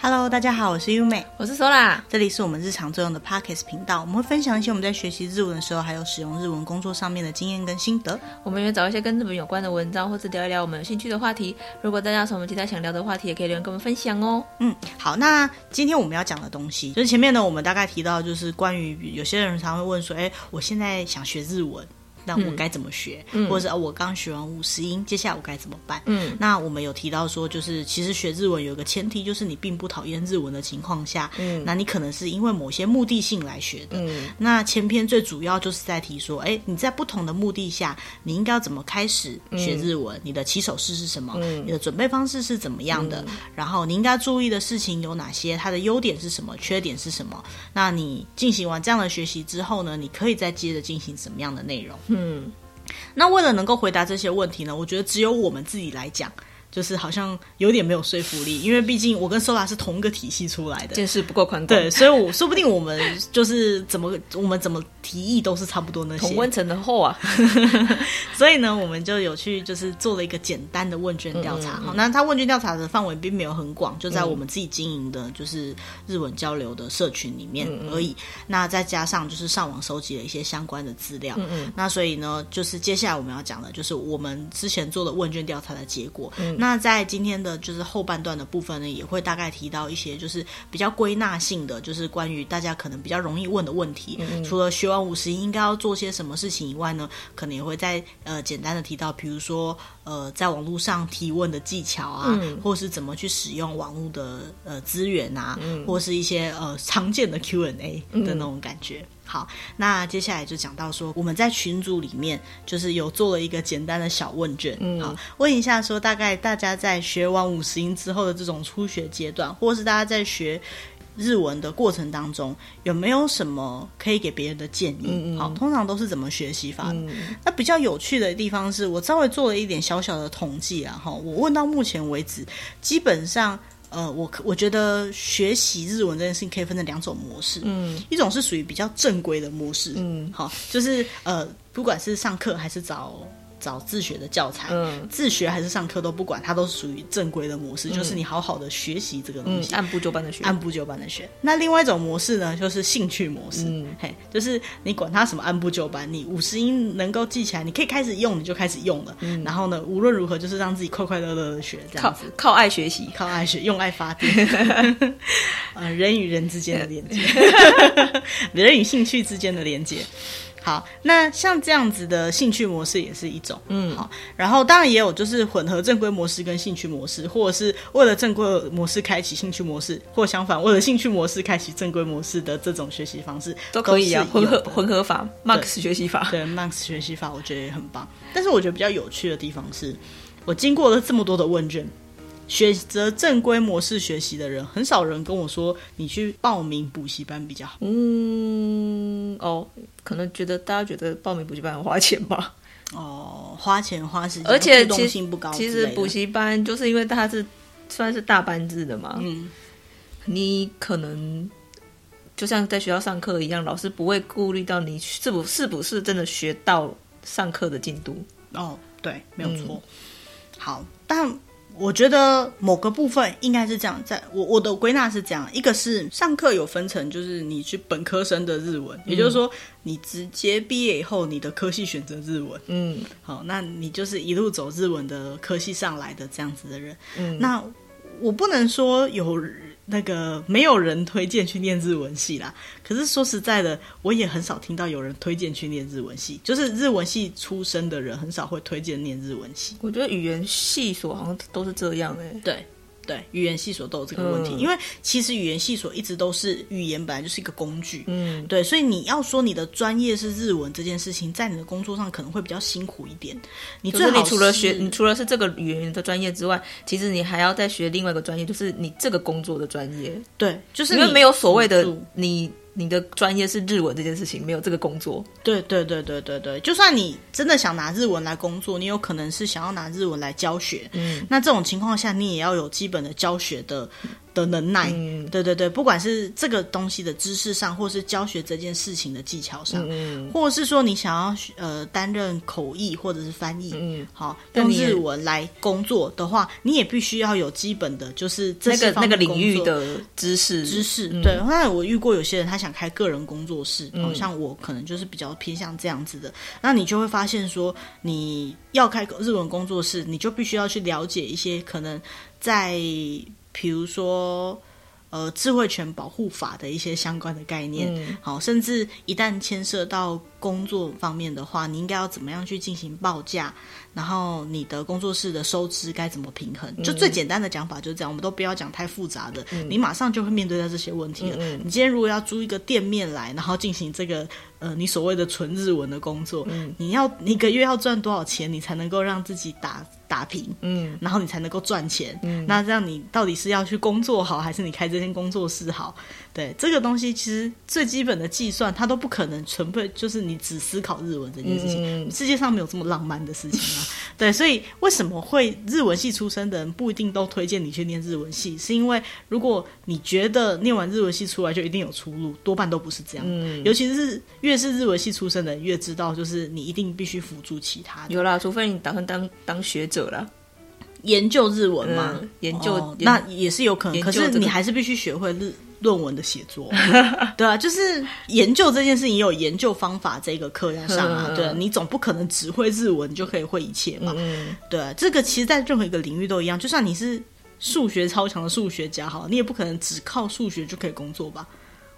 Hello，大家好，我是优美，我是 Sola，这里是我们日常作用的 Pockets 频道，我们会分享一些我们在学习日文的时候，还有使用日文工作上面的经验跟心得。我们也会找一些跟日本有关的文章，或者聊一聊我们有兴趣的话题。如果大家有什么其他想聊的话题，也可以留言跟我们分享哦。嗯，好，那今天我们要讲的东西，就是前面呢，我们大概提到，就是关于有些人常会问说，哎，我现在想学日文。那我该怎么学？嗯、或者是我刚学完五十音，接下来我该怎么办？嗯，那我们有提到说，就是其实学日文有一个前提，就是你并不讨厌日文的情况下，嗯，那你可能是因为某些目的性来学的。嗯，那前篇最主要就是在提说，哎，你在不同的目的下，你应该要怎么开始学日文？嗯、你的起手式是什么？嗯，你的准备方式是怎么样的？嗯、然后你应该注意的事情有哪些？它的优点是什么？缺点是什么？那你进行完这样的学习之后呢，你可以再接着进行什么样的内容？嗯，那为了能够回答这些问题呢，我觉得只有我们自己来讲。就是好像有点没有说服力，因为毕竟我跟 Sola 是同一个体系出来的，见识不够宽广。对，所以我说不定我们就是怎么我们怎么提议都是差不多那些。同温层的厚啊，所以呢，我们就有去就是做了一个简单的问卷调查。好、嗯嗯嗯，那他问卷调查的范围并没有很广，就在我们自己经营的就是日文交流的社群里面而已。嗯嗯，那再加上就是上网收集了一些相关的资料。嗯嗯，那所以呢，就是接下来我们要讲的就是我们之前做的问卷调查的结果。嗯。那在今天的就是后半段的部分呢，也会大概提到一些就是比较归纳性的，就是关于大家可能比较容易问的问题。嗯、除了学完五十音应该要做些什么事情以外呢，可能也会在呃简单的提到，比如说呃在网络上提问的技巧啊，嗯、或是怎么去使用网络的呃资源啊，嗯、或是一些呃常见的 Q&A 的那种感觉。嗯好，那接下来就讲到说，我们在群组里面就是有做了一个简单的小问卷，嗯，好，问一下说，大概大家在学完五十音之后的这种初学阶段，或是大家在学日文的过程当中，有没有什么可以给别人的建议？嗯嗯，好，通常都是怎么学习法？嗯，那比较有趣的地方是我稍微做了一点小小的统计啊，哈，我问到目前为止，基本上。呃，我我觉得学习日文这件事情可以分成两种模式，嗯，一种是属于比较正规的模式，嗯，好，就是呃，不管是上课还是找。找自学的教材，嗯，自学还是上课都不管，它都是属于正规的模式，嗯，就是你好好的学习这个东西，嗯，按部就班的学，按部就班的学。那另外一种模式呢，就是兴趣模式，嗯，嘿，就是你管它什么按部就班，你五十音能够记起来，你可以开始用，你就开始用了。嗯，然后呢，无论如何，就是让自己快快乐乐的学，这样子，靠，靠爱学习，靠爱学，用爱发电。呃，人与人之间的连接 人与兴趣之间的连接。好，那像这样子的兴趣模式也是一种，嗯，好，然后当然也有就是混合正规模式跟兴趣模式，或者是为了正规模式开启兴趣模式，或相反为了兴趣模式开启正规模式的这种学习方式都可以啊，混合混合法，Max 学习法，对，Max 学习法我觉得也很棒。但是我觉得比较有趣的地方是，我经过了这么多的问卷。选择正规模式学习的人，很少人跟我说你去报名补习班比较好。嗯，哦，可能觉得大家觉得报名补习班很花钱吧？哦，花钱花时间，而且动性不高。其实补习班就是因为它是算是大班制的嘛。嗯，你可能就像在学校上课一样，老师不会顾虑到你是不是不是真的学到上课的进度。哦，对，没有错。嗯、好，但。我觉得某个部分应该是这样，在我我的归纳是这样，一个是上课有分成，就是你去本科生的日文，嗯、也就是说你直接毕业以后，你的科系选择日文，嗯，好，那你就是一路走日文的科系上来的这样子的人，嗯，那我不能说有。那个没有人推荐去念日文系啦，可是说实在的，我也很少听到有人推荐去念日文系，就是日文系出身的人很少会推荐念日文系。我觉得语言系所好像都是这样哎、欸，对。对，语言系所都有这个问题，嗯、因为其实语言系所一直都是语言本来就是一个工具，嗯，对，所以你要说你的专业是日文这件事情，在你的工作上可能会比较辛苦一点。你最好除了学，你除了是这个语言的专业之外，其实你还要再学另外一个专业，就是你这个工作的专业。对，就是因为没有所谓的你。你的专业是日文这件事情，没有这个工作。对对对对对对，就算你真的想拿日文来工作，你有可能是想要拿日文来教学。嗯，那这种情况下，你也要有基本的教学的的能耐，嗯、对对对，不管是这个东西的知识上，或是教学这件事情的技巧上，嗯、或者是说你想要呃担任口译或者是翻译，嗯，好，用日文来工作的话，你也必须要有基本的，就是这个那个领域的知识知识。对，那我遇过有些人他想开个人工作室，好、嗯、像我可能就是比较偏向这样子的，那你就会发现说，你要开日文工作室，你就必须要去了解一些可能在。比如说，呃，智慧权保护法的一些相关的概念，嗯、好，甚至一旦牵涉到工作方面的话，你应该要怎么样去进行报价？然后你的工作室的收支该怎么平衡？就最简单的讲法就是这样，我们都不要讲太复杂的，嗯、你马上就会面对到这些问题了。嗯嗯、你今天如果要租一个店面来，然后进行这个呃你所谓的纯日文的工作，嗯、你要你一个月要赚多少钱，你才能够让自己打打平？嗯，然后你才能够赚钱。嗯，那这样你到底是要去工作好，还是你开这间工作室好？对，这个东西，其实最基本的计算，它都不可能纯粹就是你只思考日文这件事情。嗯、世界上没有这么浪漫的事情啊。对，所以为什么会日文系出身的人不一定都推荐你去念日文系？是因为如果你觉得念完日文系出来就一定有出路，多半都不是这样。嗯，尤其是越是日文系出身的人，越知道就是你一定必须辅助其他的。有啦，除非你打算当当学者啦，研究日文嘛、嗯，研究、哦、那也是有可能。可是你还是必须学会日。论文的写作，对啊，就是研究这件事情也有研究方法这个课要上啊，对啊，你总不可能只会日文就可以会一切嘛，嗯，对啊，这个其实，在任何一个领域都一样，就算你是数学超强的数学家，好，你也不可能只靠数学就可以工作吧？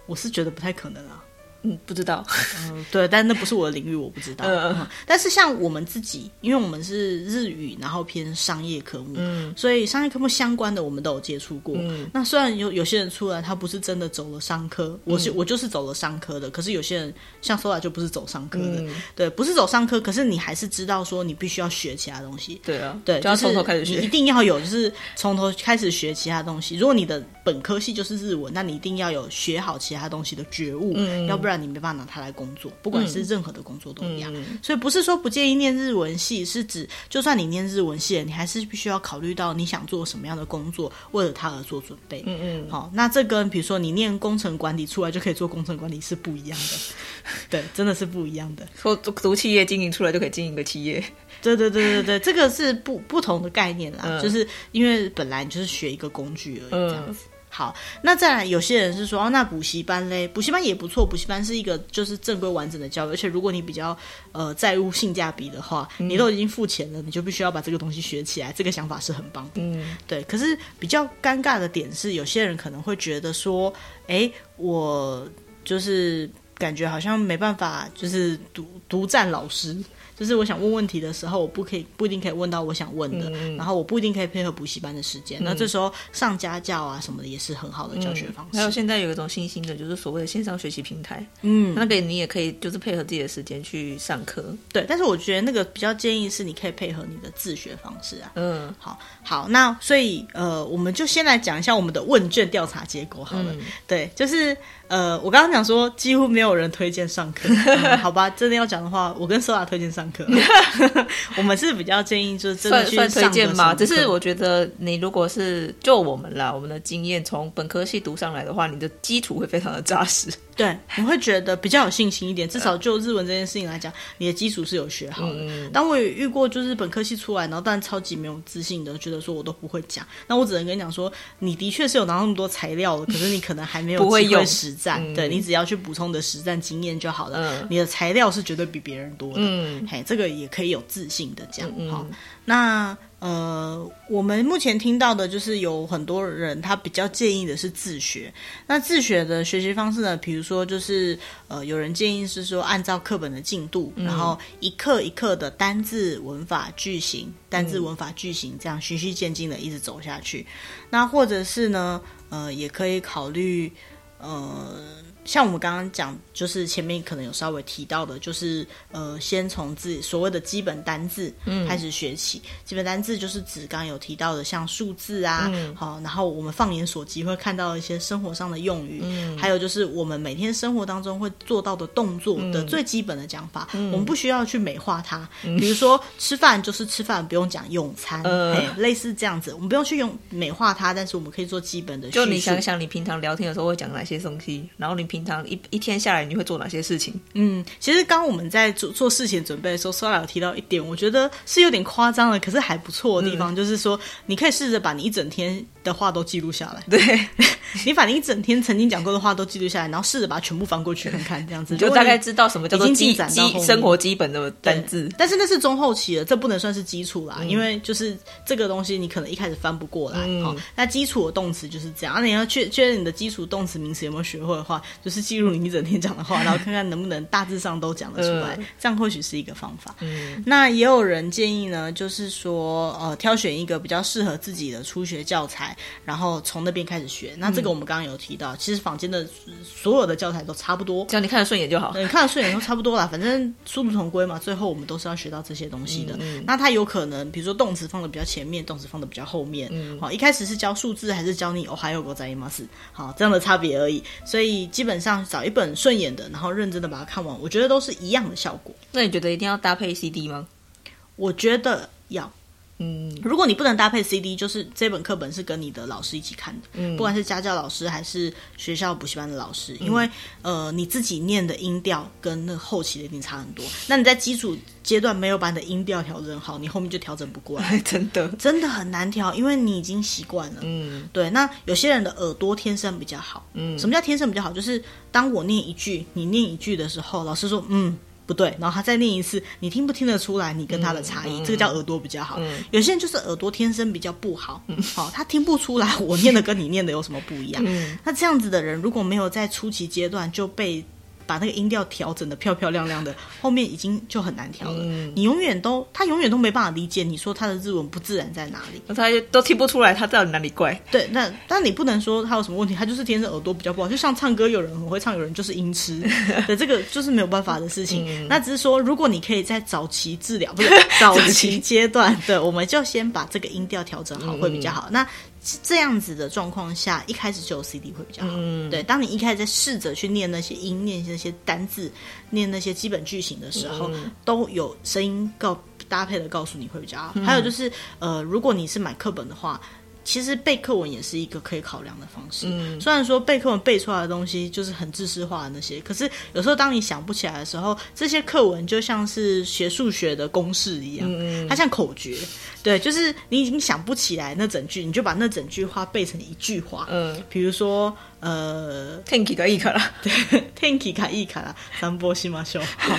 我是觉得不太可能啊。嗯，不知道，嗯，对，但那不是我的领域，我不知道。嗯，嗯，但是像我们自己，因为我们是日语，然后偏商业科目，嗯，所以商业科目相关的我们都有接触过。嗯，那虽然有有些人出来，他不是真的走了商科，我是、嗯、我就是走了商科的，可是有些人像 Sola 就不是走商科的，嗯、对，不是走商科，可是你还是知道说你必须要学其他东西。对啊，对，就要从头开始学，你一定要有，就是从头开始学其他东西。如果你的本科系就是日文，那你一定要有学好其他东西的觉悟，嗯，要不然你没办法拿它来。工作，不管是任何的工作都一样，嗯、所以不是说不建议念日文系，是指就算你念日文系，你还是必须要考虑到你想做什么样的工作，为了它而做准备。嗯嗯，好，那这跟比如说你念工程管理出来就可以做工程管理是不一样的，对，真的是不一样的。说读企业经营出来就可以经营个企业，对对对对对，这个是不不同的概念啦，嗯、就是因为本来你就是学一个工具而已，这样子。嗯好，那再来，有些人是说，哦，那补习班嘞，补习班也不错，补习班是一个就是正规完整的教育，而且如果你比较呃在乎性价比的话，嗯、你都已经付钱了，你就必须要把这个东西学起来，这个想法是很棒的。嗯，对。可是比较尴尬的点是，有些人可能会觉得说，哎，我就是感觉好像没办法，就是独独占老师。就是我想问问题的时候，我不可以不一定可以问到我想问的，嗯、然后我不一定可以配合补习班的时间。嗯、那这时候上家教啊什么的也是很好的教学方式。还有现在有一种新兴的，就是所谓的线上学习平台，嗯，那个你也可以就是配合自己的时间去上课。对，但是我觉得那个比较建议是你可以配合你的自学方式啊。嗯，好，好，那所以呃，我们就先来讲一下我们的问卷调查结果好了。嗯、对，就是。呃，我刚刚讲说几乎没有人推荐上课，嗯，好吧？真的要讲的话，我跟 Sola 推荐上课。我们是比较建议就是真的去推荐嘛。只是我觉得你如果是就我们啦，我们的经验从本科系读上来的话，你的基础会非常的扎实。对，你会觉得比较有信心一点。至少就日文这件事情来讲，你的基础是有学好的。嗯，当我也遇过就是本科系出来，然后但超级没有自信的，觉得说我都不会讲。那我只能跟你讲说，你的确是有拿那么多材料的，可是你可能还没有机会实战。嗯、对，你只要去补充的实战经验就好了。嗯、你的材料是绝对比别人多的。嗯，嘿，这个也可以有自信的讲。嗯，好，那呃，我们目前听到的就是有很多人他比较建议的是自学。那自学的学习方式呢，比如说就是呃，有人建议是说按照课本的进度，嗯、然后一课一课的单字、文法、句型、单字、文法、句型这样循序渐进的一直走下去。那或者是呢，呃，也可以考虑嗯像我们刚刚讲，就是前面可能有稍微提到的，就是呃，先从自己所谓的基本单字开始学起。嗯、基本单字就是指刚刚有提到的，像数字啊，好、嗯，然后我们放眼所及会看到一些生活上的用语，嗯、还有就是我们每天生活当中会做到的动作的最基本的讲法，嗯、我们不需要去美化它。嗯、比如说吃饭就是吃饭，不用讲用餐，呃、类似这样子，我们不用去用美化它，但是我们可以做基本的。就你想想，你平常聊天的时候会讲哪些东西，然后你。平常一一天下来，你会做哪些事情？嗯，其实刚刚我们在做做事前准备的时候，Sola 有提到一点，我觉得是有点夸张了，可是还不错的地方，嗯、就是说你可以试着把你一整天的话都记录下来。对，你把你一整天曾经讲过的话都记录下来，然后试着把它全部翻过去看看，这样子就大概知道什么叫做基基生活基本的单字。但是那是中后期了，这不能算是基础啦，嗯、因为就是这个东西你可能一开始翻不过来。嗯、哦，那基础的动词就是这样，啊、你要确确认你的基础动词名词有没有学会的话。就是记录你一整天讲的话，然后看看能不能大致上都讲得出来，呃、这样或许是一个方法。嗯，那也有人建议呢，就是说，呃，挑选一个比较适合自己的初学教材，然后从那边开始学。那这个我们刚刚有提到，嗯、其实坊间的所有的教材都差不多，只要你看得顺眼就好。对，你看得顺眼都差不多啦，反正殊途同归嘛。最后我们都是要学到这些东西的。那它有可能，比如说动词放的比较前面，动词放的比较后面。嗯，好，一开始是教数字，还是教你哦还有个在吗？是好这样的差别而已。所以基本上。找一本顺眼的，然后认真的把它看完，我觉得都是一样的效果。那你觉得一定要搭配 CD 吗？我觉得要。嗯，如果你不能搭配 CD，就是这本课本是跟你的老师一起看的，嗯，不管是家教老师还是学校补习班的老师，因为、嗯、呃你自己念的音调跟那后期的一定差很多。那你在基础阶段没有把你的音调调整好，你后面就调整不过来，真的真的很难调，因为你已经习惯了。嗯，对。那有些人的耳朵天生比较好，嗯，什么叫天生比较好？就是当我念一句，你念一句的时候，老师说嗯。不对，然后他再念一次，你听不听得出来你跟他的差异？这个叫耳朵比较好。嗯、有些人就是耳朵天生比较不好，好、他听不出来我念的跟你念的有什么不一样。嗯、那这样子的人如果没有在初期阶段就被。把那个音调调整的漂漂亮亮的，后面已经就很难调了。嗯、你永远都，他永远都没办法理解你说他的日文不自然在哪里，那他都听不出来他到底哪里怪。对，那但你不能说他有什么问题，他就是天生耳朵比较不好。就像唱歌，有人很会唱，有人就是音痴，对，这个就是没有办法的事情。嗯、那只是说，如果你可以在早期治疗，不是 早期阶段，对，我们就先把这个音调调整好，会比较好。嗯、那。这样子的状况下，一开始就有 CD 会比较好。嗯、对，当你一开始在试着去念那些音、念那些单字、念那些基本句型的时候，嗯、都有声音告搭配的告诉你会比较好。嗯、还有就是，呃，如果你是买课本的话。其实背课文也是一个可以考量的方式。嗯，虽然说背课文背出来的东西就是很知识化的那些，可是有时候当你想不起来的时候，这些课文就像是学数学的公式一样，嗯，它像口诀。对，就是你已经想不起来那整句，你就把那整句话背成一句话。嗯，比如说。呃，天气がいいから，对，天气がいいから，散歩しましょう。好，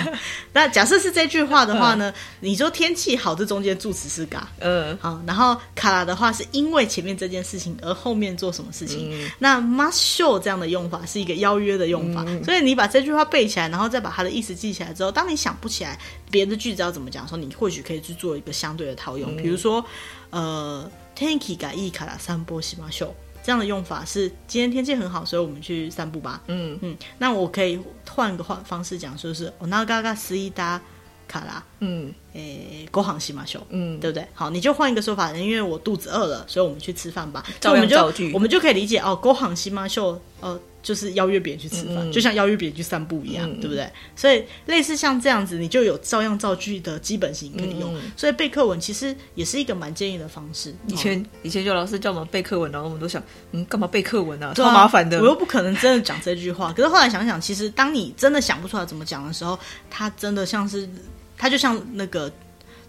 那假设是这句话的话呢？嗯、你说天气好，这中间助词是が，嗯，好，然后から的话是因为前面这件事情而后面做什么事情？嗯、那ましょう这样的用法是一个邀约的用法，嗯、所以你把这句话背起来，然后再把它的意思记起来之后，当你想不起来 别的句子要怎么讲的时候，你或许可以去做一个相对的套用，嗯、比如说，呃，天气がいいから散歩しましょう。这样的用法是今天天气很好，所以我们去散步吧。嗯嗯，那我可以换个方方式讲，说是お腹が空いたから，嗯，诶，ご饭しましょう，嗯，对不对？好，你就换一个说法，因为我肚子饿了，所以我们去吃饭吧。照样造句，我们就可以理解哦，ご饭しましょう，呃。 就是邀约别人去吃饭，嗯、就像邀约别人去散步一样，嗯、对不对？所以类似像这样子，你就有照样造句的基本型可以用。嗯、所以背课文其实也是一个蛮建议的方式。以前、哦、以前就老师叫我们背课文，然后我们都想，嗯，干嘛背课文啊？超麻烦的。我又不可能真的讲这句话。可是后来想想，其实当你真的想不出来怎么讲的时候，它真的像是，它就像那个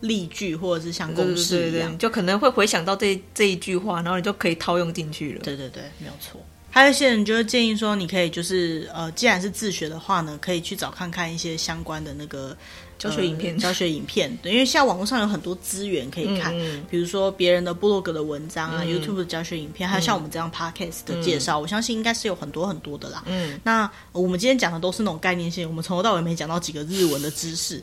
例句或者是像公式一样，对对对对，就可能会回想到这这一句话，然后你就可以套用进去了。对对对，没有错。还有一些人就会建议说，你可以就是呃，既然是自学的话呢，可以去找看看一些相关的那个教学影片。呃、教学影片，对，因为现在网络上有很多资源可以看，比如说别人的部落格的文章啊、嗯、YouTube 的教学影片，还有像我们这样 Podcast 的介绍，嗯、我相信应该是有很多很多的啦。嗯，那我们今天讲的都是那种概念性，我们从头到尾没讲到几个日文的知识。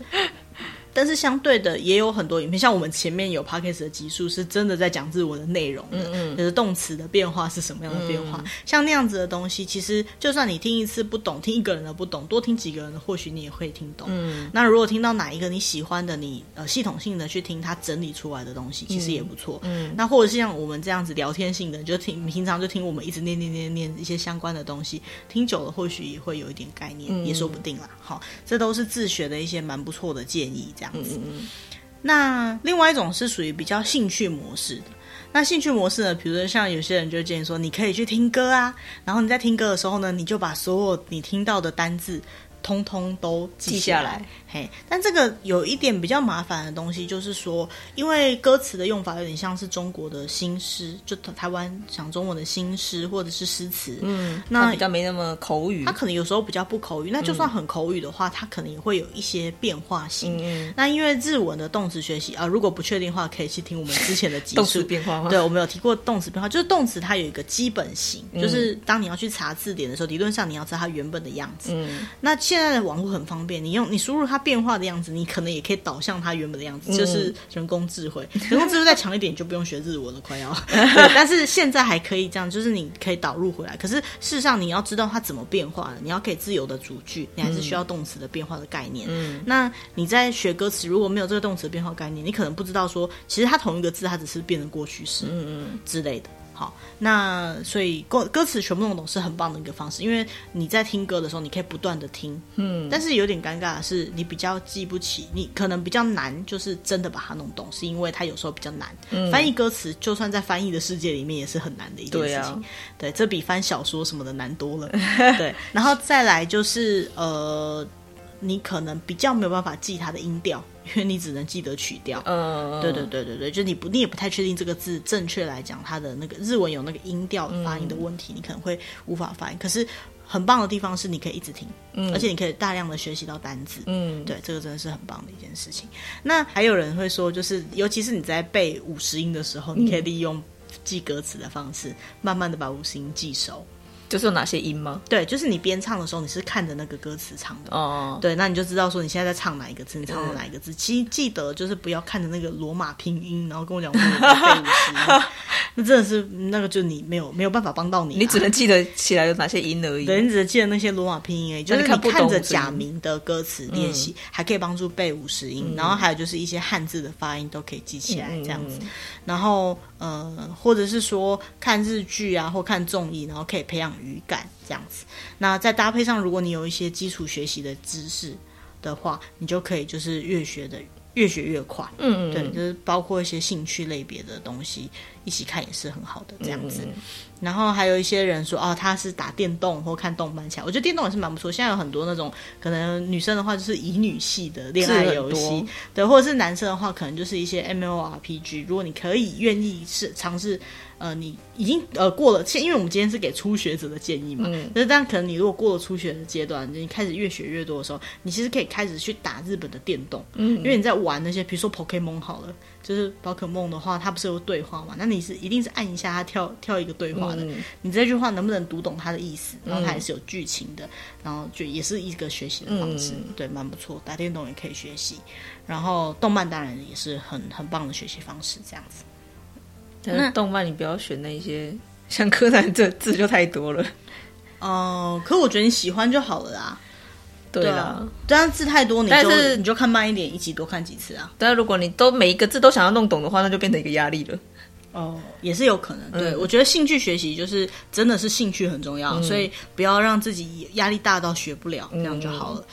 但是相对的也有很多影片，像我们前面有 Podcast 的集数，是真的在讲日文的内容的，嗯嗯，就是动词的变化是什么样的变化，嗯、像那样子的东西，其实就算你听一次不懂，听一个人的不懂，多听几个人的，或许你也会听懂。嗯，那如果听到哪一个你喜欢的，你呃系统性的去听他整理出来的东西，其实也不错。嗯，那或者是像我们这样子聊天性的，就听平常就听我们一直念念念念一些相关的东西，听久了或许也会有一点概念，嗯、也说不定啦。好，这都是自学的一些蛮不错的建议，这样子。嗯、那另外一种是属于比较兴趣模式的。那兴趣模式呢？比如说像有些人就建议说，你可以去听歌啊，然后你在听歌的时候呢，你就把所有你听到的单字。通通都记下来，嘿。但这个有一点比较麻烦的东西，就是说，因为歌词的用法有点像是中国的新诗，就台湾讲中文的新诗或者是诗词。嗯，那比较没那么口语，它可能有时候比较不口语。那就算很口语的话，它可能也会有一些变化性。嗯，那因为日文的动词学习啊，如果不确定的话，可以去听我们之前的集数。动词变化？对，我们有提过动词变化，就是动词它有一个基本型，嗯，就是当你要去查字典的时候，理论上你要知道它原本的样子。嗯，那。现在的网络很方便，你用你输入它变化的样子，你可能也可以导向它原本的样子，嗯、就是人工智慧。人工智慧再强一点，就不用学日文了，快要。对，但是现在还可以这样，就是你可以导入回来。可是事实上，你要知道它怎么变化的，你要可以自由的组句，你还是需要动词的变化的概念。嗯，那你在学歌词，如果没有这个动词的变化概念，你可能不知道说，其实它同一个字，它只是变成过去式，嗯嗯之类的。好，那所以歌歌词全部弄懂是很棒的一个方式，因为你在听歌的时候，你可以不断的听，嗯，但是有点尴尬的是，你比较记不起，你可能比较难，就是真的把它弄懂，是因为它有时候比较难。嗯，翻译歌词，就算在翻译的世界里面也是很难的一件事情。对啊，对，这比翻小说什么的难多了。对，然后再来就是呃，你可能比较没有办法记它的音调。因为你只能记得曲调，嗯，对对对对对，就你不，你也不太确定这个字正确来讲，它的那个日文有那个音调发音的问题，嗯、你可能会无法发音。可是很棒的地方是，你可以一直听，嗯，而且你可以大量的学习到单字，嗯，对，这个真的是很棒的一件事情。那还有人会说，就是尤其是你在背五十音的时候，你可以利用记歌词的方式，慢慢的把五十音记熟。就是有哪些音吗？对，就是你边唱的时候，你是看着那个歌词唱的哦。对，那你就知道说你现在在唱哪一个字，你唱的哪一个字。其实记得就是不要看着那个罗马拼音，然后跟我讲我背五十音，那真的是那个就你没有没有办法帮到你，你只能记得起来有哪些音而已。对，你只能记得那些罗马拼音而已。就是你看着假名的歌词练习，还可以帮助背五十音。然后还有就是一些汉字的发音都可以记起来这样子。然后呃，或者是说看日剧啊，或看综艺，然后可以培养。语感这样子，那再搭配上，如果你有一些基础学习的知识的话，你就可以就是越学的越学越快。嗯嗯，对，就是包括一些兴趣类别的东西一起看也是很好的这样子。嗯嗯，然后还有一些人说，哦，他是打电动或看动漫起来，我觉得电动也是蛮不错。现在有很多那种可能女生的话就是乙女系的恋爱游戏，对，或者是男生的话可能就是一些 MMORPG。如果你可以愿意是尝试。呃，你已经呃过了，因为我们今天是给初学者的建议嘛，嗯，那但可能你如果过了初学的阶段，你开始越学越多的时候，你其实可以开始去打日本的电动，嗯，因为你在玩那些，比如说 Pokemon 好了，就是宝可梦的话，它不是有对话嘛？那你是一定是按一下它跳跳一个对话的，嗯，你这句话能不能读懂它的意思？然后它也是有剧情的，然后就也是一个学习的方式，嗯，对，蛮不错。打电动也可以学习，然后动漫当然也是很很棒的学习方式，这样子。那动漫你不要选那些像柯南这字就太多了，哦、呃，可我觉得你喜欢就好了啦。对啊，但是字太多，你就但是你就看慢一点，一集多看几次啊。但是如果你都每一个字都想要弄懂的话，那就变成一个压力了。哦，也是有可能。对、嗯、我觉得兴趣学习就是真的是兴趣很重要，嗯、所以不要让自己压力大到学不了，这样就好了。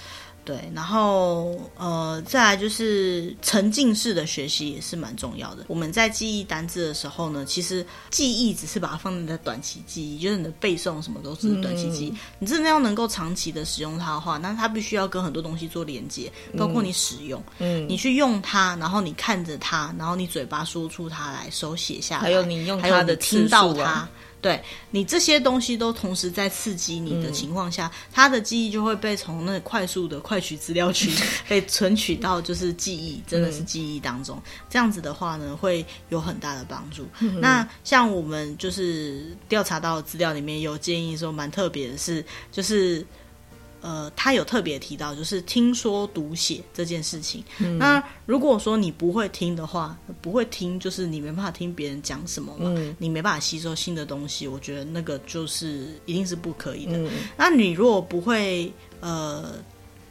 嗯对，然后呃，再来就是沉浸式的学习也是蛮重要的。我们在记忆单字的时候呢，其实记忆只是把它放在短期记忆，就是你的背诵什么都是短期记忆。嗯、你真的要能够长期的使用它的话，那它必须要跟很多东西做连接，包括你使用，嗯，你去用它，然后你看着它，然后你嘴巴说出它来，手写下来，还有你用它的听到它。对，你这些东西都同时在刺激你的情况下，他、嗯、的记忆就会被从那快速的快取资料区 被存取到就是记忆，真的是记忆当中。嗯、这样子的话呢，会有很大的帮助。嗯、那像我们就是调查到的资料里面有建议说，蛮特别的是，就是呃，他有特别提到，就是听说读写这件事情。嗯、那如果说你不会听的话，不会听，就是你没办法听别人讲什么嘛，嗯、你没办法吸收新的东西，我觉得那个就是一定是不可以的。嗯、那你如果不会，呃。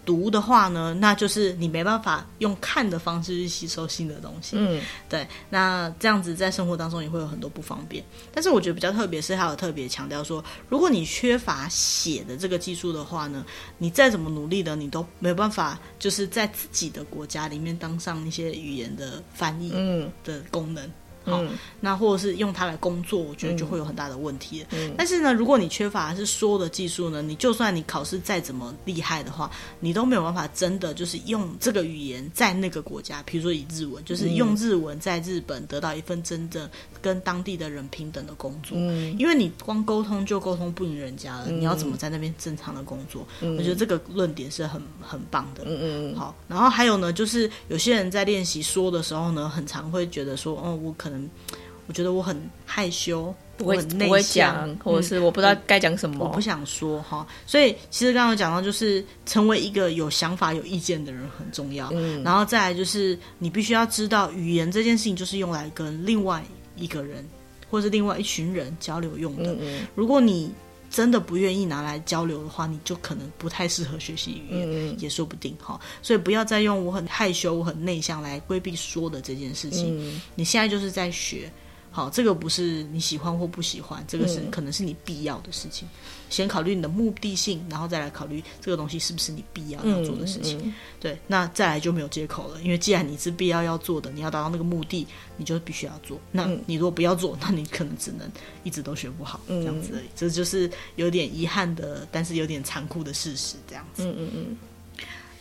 读的话呢，那就是你没办法用看的方式去吸收新的东西。嗯，对，那这样子在生活当中也会有很多不方便。但是我觉得比较特别是，还有特别强调说，如果你缺乏写的这个技术的话呢，你再怎么努力的，你都没有办法，就是在自己的国家里面当上一些语言的翻译嗯的功能。嗯好，那或者是用它来工作，我觉得就会有很大的问题。嗯，但是呢，如果你缺乏是说的技术呢，你就算你考试再怎么厉害的话，你都没有办法真的就是用这个语言在那个国家，比如说以日文，就是用日文在日本得到一份真正跟当地的人平等的工作。嗯，因为你光沟通就沟通不赢人家了，你要怎么在那边正常的工作？我觉得这个论点是很很棒的。嗯嗯，好，然后还有呢，就是有些人在练习说的时候呢，很常会觉得说，哦，我可能。我觉得我很害羞，我很内向，或者是我不知道该讲什么，我不想说哈。所以其实刚刚讲到，就是成为一个有想法、有意见的人很重要。嗯，然后再来就是你必须要知道，语言这件事情就是用来跟另外一个人，或是另外一群人交流用的。嗯，如果你真的不愿意拿来交流的话，你就可能不太适合学习语言，嗯、也说不定哈。所以不要再用我很害羞、我很内向来规避说的这件事情。嗯、你现在就是在学。好，这个不是你喜欢或不喜欢，这个是可能是你必要的事情。嗯、先考虑你的目的性，然后再来考虑这个东西是不是你必要要做的事情。嗯嗯、对，那再来就没有借口了，因为既然你是必要要做的，你要达到那个目的，你就必须要做。那你如果不要做，那你可能只能一直都学不好，嗯、这样子而已。这就是有点遗憾的，但是有点残酷的事实，这样子。嗯嗯嗯。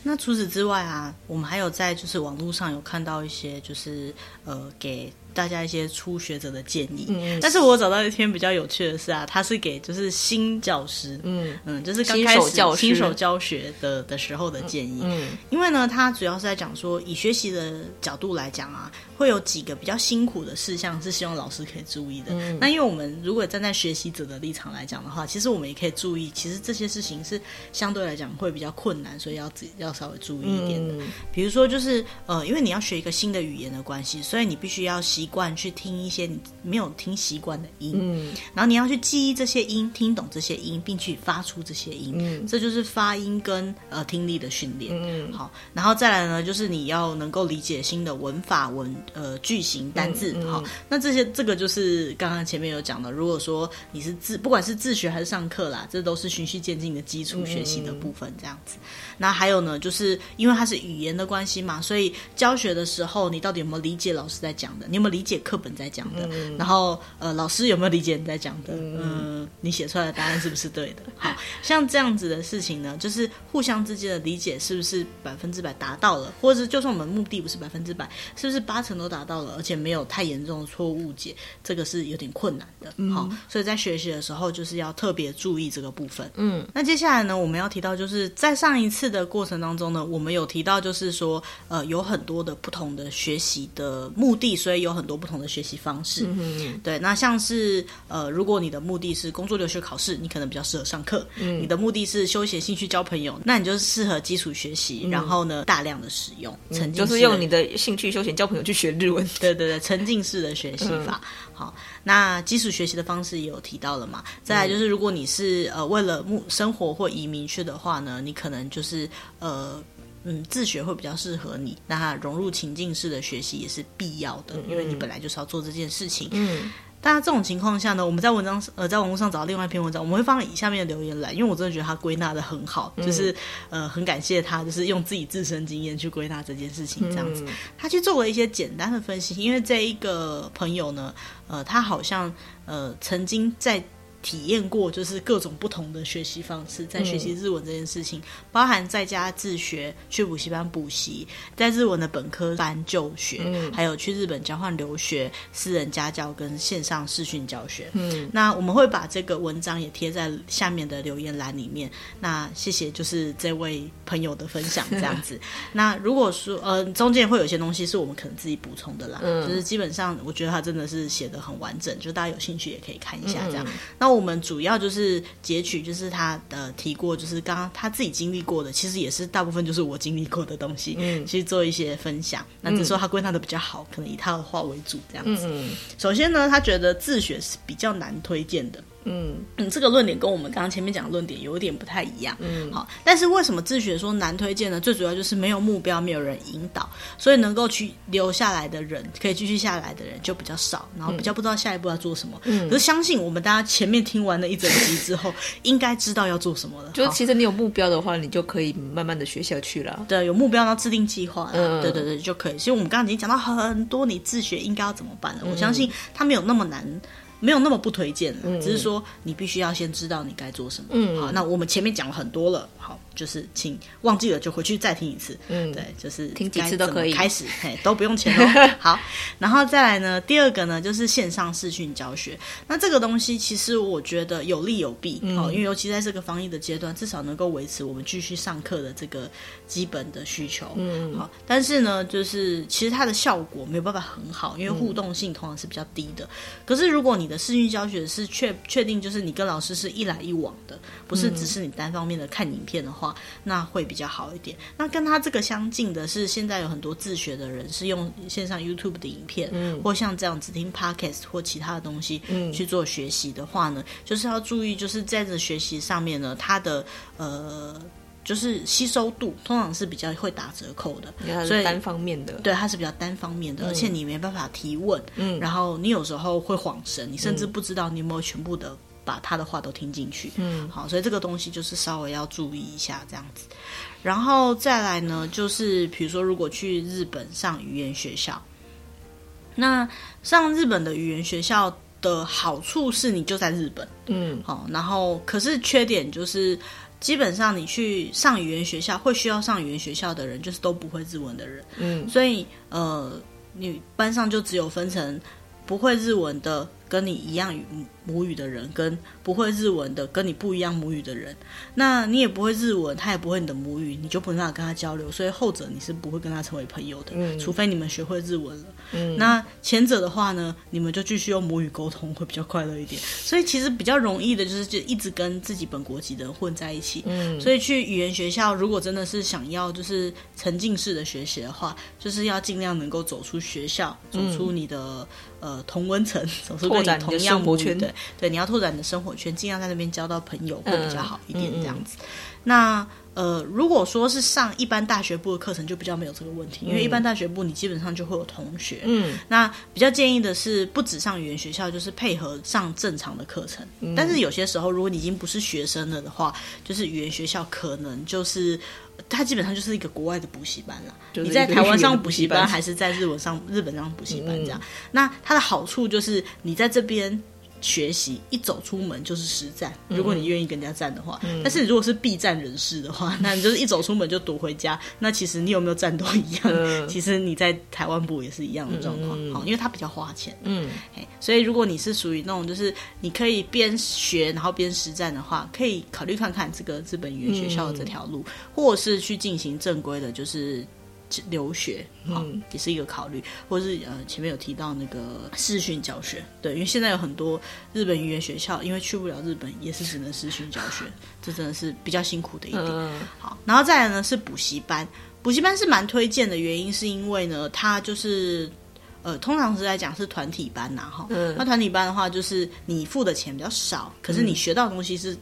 那除此之外啊，我们还有在就是网络上有看到一些就是呃给。大家一些初学者的建议，嗯，但是我找到一篇比较有趣的是啊，他是给就是新教师，嗯嗯，就是刚开始新手，教学的的时候的建议，嗯，因为呢，他主要是在讲说，以学习的角度来讲啊，会有几个比较辛苦的事项是希望老师可以注意的。嗯，那因为我们如果站在学习者的立场来讲的话，其实我们也可以注意，其实这些事情是相对来讲会比较困难，所以要自己要稍微注意一点的。嗯，比如说就是呃，因为你要学一个新的语言的关系，所以你必须要习。习惯去听一些你没有听习惯的音，嗯，然后你要去记忆这些音，听懂这些音，并去发出这些音，嗯，这就是发音跟呃听力的训练，嗯，好，然后再来呢，就是你要能够理解新的文法文呃句型单字，嗯嗯、好，那这些这个就是刚刚前面有讲的，如果说你是自不管是自学还是上课啦，这都是循序渐进的基础学习的部分，这样子。那还有呢，就是因为它是语言的关系嘛，所以教学的时候，你到底有没有理解老师在讲的？你有没有理解课本在讲的？嗯、然后呃，老师有没有理解你在讲的？嗯、呃，你写出来的答案是不是对的？好像这样子的事情呢，就是互相之间的理解是不是百分之百达到了？或者是就算我们目的不是百分之百，是不是八成都达到了？而且没有太严重的错误解，这个是有点困难的。嗯、好，所以在学习的时候就是要特别注意这个部分。嗯，那接下来呢，我们要提到就是在上一次。的过程当中呢，我们有提到，就是说，呃，有很多的不同的学习的目的，所以有很多不同的学习方式。嗯，对，那像是呃，如果你的目的是工作留学考试，你可能比较适合上课；嗯，你的目的是休闲兴趣交朋友，那你就是适合基础学习，嗯、然后呢，大量的使用，沉浸式就是用你的兴趣休闲交朋友去学日文。对对对，沉浸式的学习法。嗯、好，那基础学习的方式也有提到了嘛？再来就是，如果你是呃为了目生活或移民去的话呢，你可能就。是呃嗯，自学会比较适合你。那它融入情境式的学习也是必要的，嗯、因为你本来就是要做这件事情。嗯，当然这种情况下呢，我们在文章呃在网络上找到另外一篇文章，我们会放在以下面的留言来，因为我真的觉得他归纳的很好，嗯、就是呃很感谢他，就是用自己自身经验去归纳这件事情这样子。嗯、他去做了一些简单的分析，因为这一个朋友呢，呃，他好像呃曾经在。体验过就是各种不同的学习方式，在学习日文这件事情，嗯、包含在家自学、去补习班补习、在日文的本科班就学，嗯、还有去日本交换留学、私人家教跟线上视讯教学。嗯，那我们会把这个文章也贴在下面的留言栏里面。那谢谢，就是这位朋友的分享，这样子。那如果说呃中间会有些东西是我们可能自己补充的啦，嗯、就是基本上我觉得他真的是写的很完整，就大家有兴趣也可以看一下这样。嗯、那我。我们主要就是截取，就是他的提过，就是刚刚他自己经历过的，其实也是大部分就是我经历过的东西，嗯，去做一些分享。那只是说他归纳的比较好，可能以他的话为主这样子。嗯，首先呢，他觉得自学是比较难推荐的。嗯嗯，这个论点跟我们刚刚前面讲的论点有点不太一样。嗯，好，但是为什么自学说难推荐呢？最主要就是没有目标，没有人引导，所以能够去留下来的人，可以继续下来的人就比较少，然后比较不知道下一步要做什么。嗯，可是相信我们大家前面听完了一整集之后，应该知道要做什么了。就是其实你有目标的话，你就可以慢慢的学下去了。对，有目标然后制定计划，嗯，对对对就可以。所以我们刚刚已经讲到很多，你自学应该要怎么办了。我相信它没有那么难。没有那么不推荐了，嗯、只是说你必须要先知道你该做什么。嗯，好，那我们前面讲了很多了，好。就是请忘记了就回去再听一次，嗯，对，就是听几次都可以开始，嘿，都不用钱哦。好，然后再来呢，第二个呢就是线上视讯教学。那这个东西其实我觉得有利有弊，哦、嗯，因为尤其在这个防疫的阶段，至少能够维持我们继续上课的这个基本的需求，嗯，好。但是呢，就是其实它的效果没有办法很好，因为互动性通常是比较低的。嗯、可是如果你的视讯教学是确确定就是你跟老师是一来一往的，不是只是你单方面的看影片的话。那会比较好一点。那跟他这个相近的是，现在有很多自学的人是用线上 YouTube 的影片，嗯，或像这样子听 Podcast 或其他的东西，嗯，去做学习的话呢，就是要注意，就是在这学习上面呢，他的呃，就是吸收度通常是比较会打折扣的，所以单方面的，对，它是比较单方面的，嗯，而且你没办法提问，嗯，然后你有时候会恍神，你甚至不知道你有没有全部的。把他的话都听进去，嗯，好，所以这个东西就是稍微要注意一下这样子，然后再来呢，就是比如说如果去日本上语言学校，那上日本的语言学校的好处是你就在日本，嗯，好，然后可是缺点就是基本上你去上语言学校会需要上语言学校的人就是都不会日文的人，嗯，所以呃，你班上就只有分成不会日文的。跟你一样语母语的人，跟不会日文的，跟你不一样母语的人，那你也不会日文，他也不会你的母语，你就不能跟他交流，所以后者你是不会跟他成为朋友的，嗯、除非你们学会日文了。嗯、那前者的话呢，你们就继续用母语沟通，会比较快乐一点。所以其实比较容易的就是就一直跟自己本国籍的人混在一起。嗯，所以去语言学校，如果真的是想要就是沉浸式的学习的话，就是要尽量能够走出学校，走出你的。嗯呃，同温层，走出跟你同样母语，对对，你要拓展你的生活圈，尽量在那边交到朋友会比较好一点，这样子。嗯嗯、那呃，如果说是上一般大学部的课程，就比较没有这个问题，嗯、因为一般大学部你基本上就会有同学。嗯，那比较建议的是，不只上语言学校，就是配合上正常的课程。嗯、但是有些时候，如果你已经不是学生了的话，就是语言学校可能就是。它基本上就是一个国外的补习班了。你在台湾上补习班，还是在日文上日本上补习班这样？嗯、那它的好处就是你在这边。学习一走出门就是实战，如果你愿意跟人家战的话。嗯、但是如果是避战人士的话，那你就是一走出门就躲回家。那其实你有没有战斗一样？嗯、其实你在台湾部也是一样的状况。好、嗯，因为它比较花钱。嗯，所以如果你是属于那种就是你可以边学然后边实战的话，可以考虑看看这个日本语言学校的这条路，嗯、或者是去进行正规的，就是。留学，嗯，也是一个考虑，或者是呃，前面有提到那个视讯教学，对，因为现在有很多日本语言学校，因为去不了日本，也是只能视讯教学，这真的是比较辛苦的一点。好，然后再来呢是补习班，补习班是蛮推荐的原因，是因为呢，它就是呃，通常是来讲是团体班呐，哈，那团体班的话，就是你付的钱比较少，可是你学到的东西是。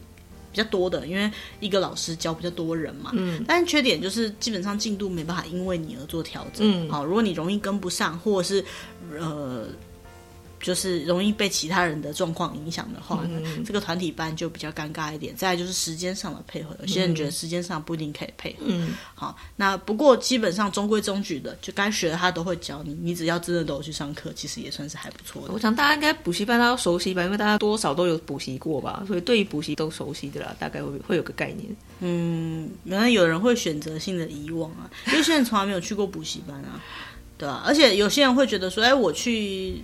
比较多的，因为一个老师教比较多人嘛。嗯。但是缺点就是基本上进度没办法因为你而做调整。嗯。好，如果你容易跟不上，或者是呃。就是容易被其他人的状况影响的话呢，嗯、这个团体班就比较尴尬一点。再来就是时间上的配合，有些人觉得时间上不一定可以配合。嗯，好，那不过基本上中规中矩的，就该学的他都会教你。你只要真的都有去上课，其实也算是还不错的。我想大家应该补习班都熟悉吧，因为大家多少都有补习过吧，所以对于补习都熟悉的啦，大概会会有个概念。嗯，原来有人会选择性的遗忘啊，因为现在从来没有去过补习班啊，对吧、啊？而且有些人会觉得说，哎，我去。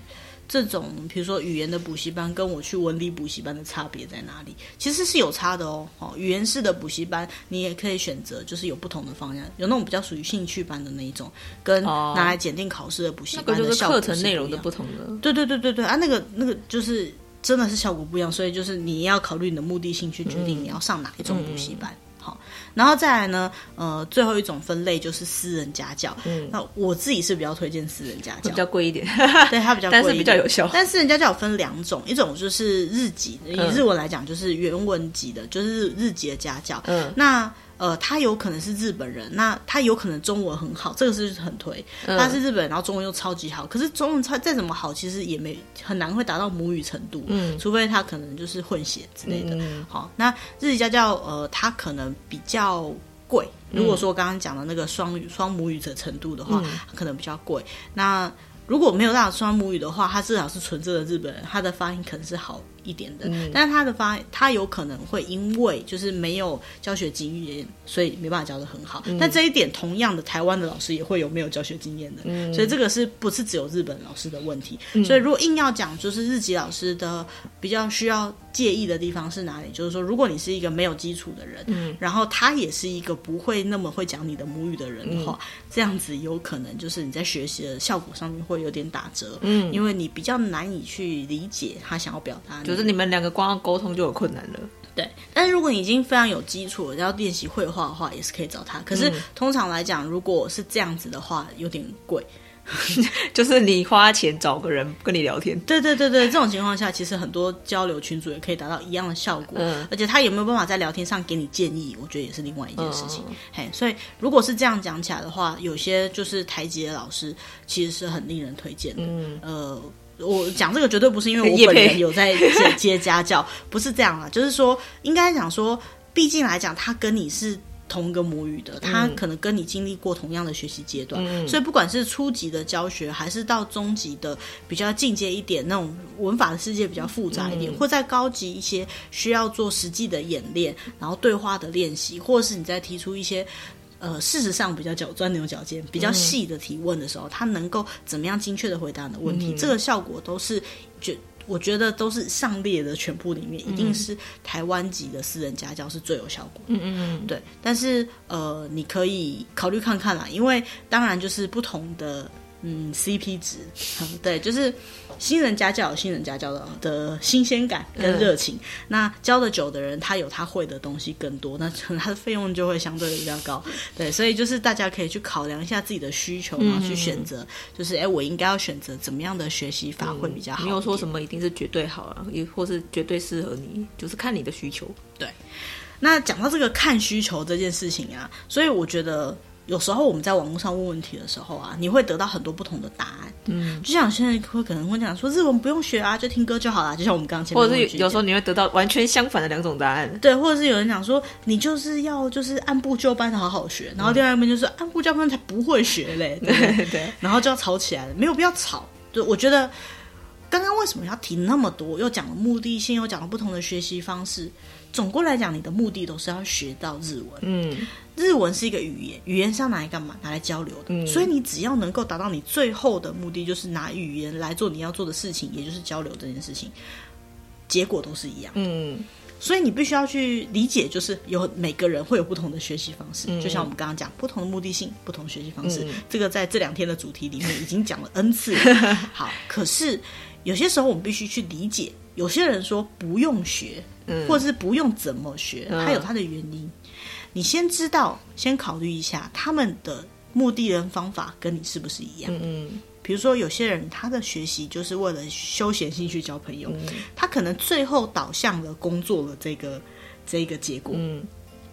这种比如说语言的补习班，跟我去文理补习班的差别在哪里？其实是有差的哦。哦，语言式的补习班，你也可以选择，就是有不同的方向，有那种比较属于兴趣班的那一种，跟拿来检定考试的补习班的效果是。课程内容的不同的。对对对对对啊，那个那个就是真的是效果不一样，所以就是你要考虑你的目的性去决定你要上哪一种补习班。嗯嗯好，然后再来呢，呃，最后一种分类就是私人家教。嗯，那我自己是比较推荐私人家教，比较贵一点，对，它比较贵，但是比较有效。但私人家教有分两种，一种就是日籍，以日文来讲就是原文级的，就是日日籍的家教。嗯，那。呃，他有可能是日本人，那他有可能中文很好，这个是很推。他是日本人，然后中文又超级好，可是中文再再怎么好，其实也没很难会达到母语程度。嗯，除非他可能就是混血之类的。嗯、好，那日语家教，呃，他可能比较贵。如果说刚刚讲的那个双语双母语的程度的话，他可能比较贵。那如果没有办法双母语的话，他至少是纯正的日本人，他的发音可能是好。一点的，嗯、但是他的发，他有可能会因为就是没有教学经验，所以没办法教的很好。嗯、但这一点，同样的，台湾的老师也会有没有教学经验的，嗯、所以这个是不是只有日本老师的问题？嗯、所以如果硬要讲，就是日籍老师的比较需要介意的地方是哪里？就是说，如果你是一个没有基础的人，嗯、然后他也是一个不会那么会讲你的母语的人的话，嗯、这样子有可能就是你在学习的效果上面会有点打折，嗯，因为你比较难以去理解他想要表达。就是你们两个光要沟通就有困难了，对。但是如果你已经非常有基础，要练习绘画的话，也是可以找他。可是通常来讲，如果是这样子的话，有点贵。就是你花钱找个人跟你聊天，对对对对，这种情况下，其实很多交流群组也可以达到一样的效果。嗯，而且他有没有办法在聊天上给你建议，我觉得也是另外一件事情。嗯、嘿，所以如果是这样讲起来的话，有些就是台籍的老师其实是很令人推荐的。嗯，呃。我讲这个绝对不是因为我本人有在接 接家教，不是这样啊，就是说应该讲说，毕竟来讲，他跟你是同一个母语的，他可能跟你经历过同样的学习阶段，嗯、所以不管是初级的教学，还是到中级的比较进阶一点，那种文法的世界比较复杂一点，嗯、或在高级一些，需要做实际的演练，然后对话的练习，或者是你再提出一些。呃，事实上比较角钻牛角尖、比较细的提问的时候，嗯、他能够怎么样精确的回答你的问题？嗯、这个效果都是，觉我觉得都是上列的全部里面，嗯、一定是台湾籍的私人家教是最有效果的。嗯嗯嗯，对。但是呃，你可以考虑看看啦，因为当然就是不同的。嗯，CP 值，嗯，对，就是新人家教有新人家教的的新鲜感跟热情。嗯、那教的久的人，他有他会的东西更多，那可能他的费用就会相对的比较高。对，所以就是大家可以去考量一下自己的需求，然后去选择，就是哎，我应该要选择怎么样的学习法会比较好，嗯。没有说什么一定是绝对好啊，也或是绝对适合你，就是看你的需求。对，那讲到这个看需求这件事情啊，所以我觉得。有时候我们在网络上问问题的时候啊，你会得到很多不同的答案。嗯，就像现在会可能会讲说日文不用学啊，就听歌就好了。就像我们刚刚前面，或者是有时候你会得到完全相反的两种答案。对，或者是有人讲说你就是要就是按部就班的好好学，然后另外一边就是按部就班才不会学嘞。对对，对，然后就要吵起来了，没有必要吵。就我觉得刚刚为什么要提那么多，又讲了目的性，又讲了不同的学习方式。总归来讲，你的目的都是要学到日文。嗯，日文是一个语言，语言是要拿来干嘛？拿来交流的。嗯，所以你只要能够达到你最后的目的，就是拿语言来做你要做的事情，也就是交流这件事情，结果都是一样。嗯，所以你必须要去理解，就是有每个人会有不同的学习方式。嗯，就像我们刚刚讲，不同的目的性，不同的学习方式。嗯，这个在这两天的主题里面已经讲了 N 次。好，可是有些时候我们必须去理解，有些人说不用学。或者是不用怎么学，它有它的原因。嗯、你先知道，先考虑一下他们的目的跟方法跟你是不是一样。嗯，比如说有些人他的学习就是为了休闲兴趣交朋友，嗯、他可能最后导向了工作的这个这个结果。嗯，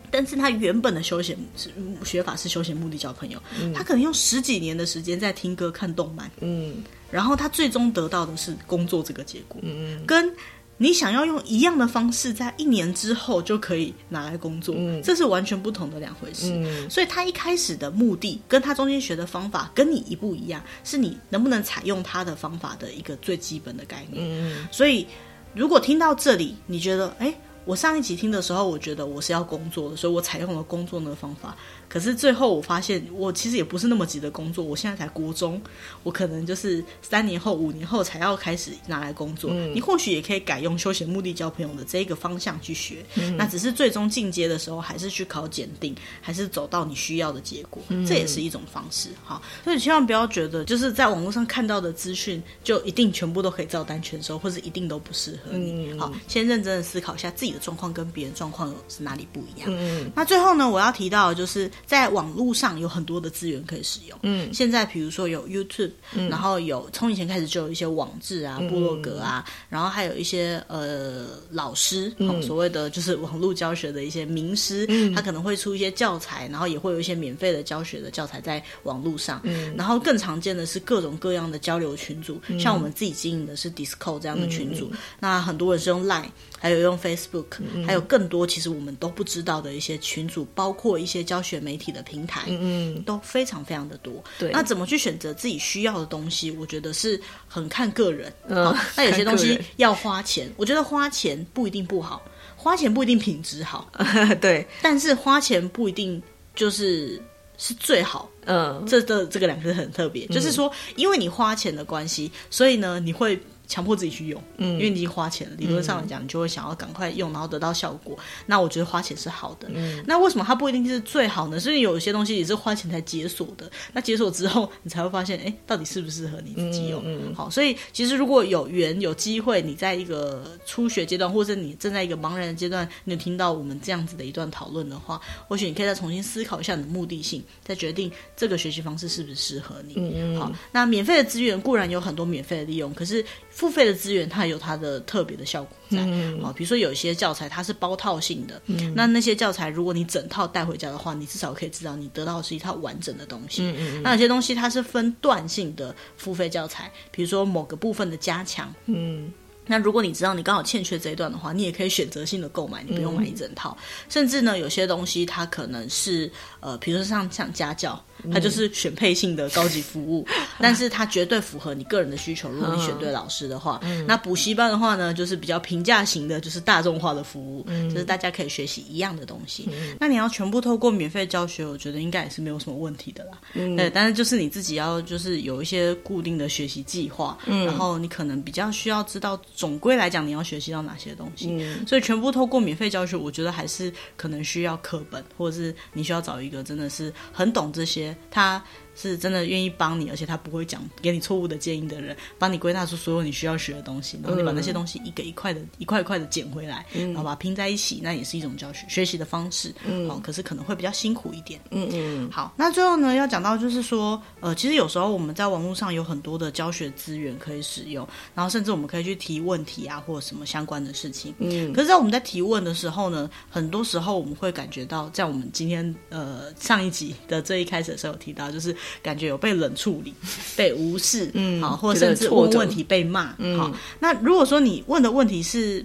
但是他原本的休闲是学法是休闲目的交朋友，嗯、他可能用十几年的时间在听歌看动漫。嗯，然后他最终得到的是工作这个结果。嗯，跟。你想要用一样的方式，在一年之后就可以拿来工作，嗯、这是完全不同的两回事。嗯、所以他一开始的目的，跟他中间学的方法跟你一不一样，是你能不能采用他的方法的一个最基本的概念。嗯、所以如果听到这里，你觉得，哎。我上一集听的时候，我觉得我是要工作的，所以我采用了工作那个方法。可是最后我发现，我其实也不是那么急的工作。我现在才国中，我可能就是三年后、五年后才要开始拿来工作。嗯、你或许也可以改用休闲目的交朋友的这一个方向去学。嗯、那只是最终进阶的时候，还是去考检定，还是走到你需要的结果。嗯、这也是一种方式。好，所以千万不要觉得就是在网络上看到的资讯就一定全部都可以照单全收，或者一定都不适合你。嗯、好，先认真的思考一下自己的状况跟别人状况是哪里不一样。嗯、那最后呢，我要提到的就是。在网络上有很多的资源可以使用。嗯，现在比如说有 YouTube，嗯，然后有从以前开始就有一些网志啊、部落格啊，嗯、然后还有一些呃老师，嗯、所谓的就是网络教学的一些名师，嗯，他可能会出一些教材，然后也会有一些免费的教学的教材在网络上。嗯，然后更常见的是各种各样的交流群组，嗯、像我们自己经营的是 Discord 这样的群组，嗯、那很多人是用 Line。还有用 Facebook，嗯、还有更多其实我们都不知道的一些群组，包括一些教学媒体的平台，嗯，都非常非常的多。对，那怎么去选择自己需要的东西？我觉得是很看个人。嗯，那有些东西要花钱，我觉得花钱不一定不好，花钱不一定品质好。对，但是花钱不一定就是是最好。嗯，这的这个两个字很特别，嗯、就是说，因为你花钱的关系，所以呢，你会。强迫自己去用，嗯，因为你已经花钱了。理论上来讲，你就会想要赶快用，然后得到效果。那我觉得花钱是好的。嗯，那为什么它不一定是最好呢？是因为有一些东西也是花钱才解锁的。那解锁之后，你才会发现，哎，到底适不适合你自己用？嗯，好。所以其实如果有缘有机会，你在一个初学阶段，或者你正在一个茫然的阶段，你有听到我们这样子的一段讨论的话，或许你可以再重新思考一下你的目的性，再决定这个学习方式是不是适合你。嗯嗯。好，那免费的资源固然有很多免费的利用，可是。付费的资源，它有它的特别的效果在。嗯，比如说有一些教材它是包套性的，嗯，那那些教材如果你整套带回家的话，你至少可以知道你得到的是一套完整的东西。那有些东西它是分段性的付费教材，比如说某个部分的加强，嗯。那如果你知道你刚好欠缺这一段的话，你也可以选择性的购买，你不用买一整套。嗯、甚至呢，有些东西它可能是呃，比如说像像家教，它就是选配性的高级服务，嗯、但是它绝对符合你个人的需求。如果你选对老师的话，嗯、那补习班的话呢，就是比较平价型的，就是大众化的服务，嗯、就是大家可以学习一样的东西。嗯、那你要全部透过免费教学，我觉得应该也是没有什么问题的啦。嗯，对，但是就是你自己要就是有一些固定的学习计划，嗯，然后你可能比较需要知道。总归来讲，你要学习到哪些东西？嗯、所以全部透过免费教学，我觉得还是可能需要课本，或者是你需要找一一个真的是很懂这些他。是真的愿意帮你，而且他不会讲给你错误的建议的人，帮你归纳出所有你需要学的东西，然后你把那些东西一个一块的、一块一块的捡回来，嗯、然后把它拼在一起，那也是一种教学学习的方式。嗯，好，可是可能会比较辛苦一点。嗯嗯。好，那最后呢，要讲到就是说，呃，其实有时候我们在网络上有很多的教学资源可以使用，然后甚至我们可以去提问题啊，或者什么相关的事情。嗯。可是，在我们在提问的时候呢，很多时候我们会感觉到，在我们今天呃上一集的最一开始的时候有提到，就是。感觉有被冷处理、被无视，嗯，好，或者甚至问问题被骂，嗯，好。那如果说你问的问题是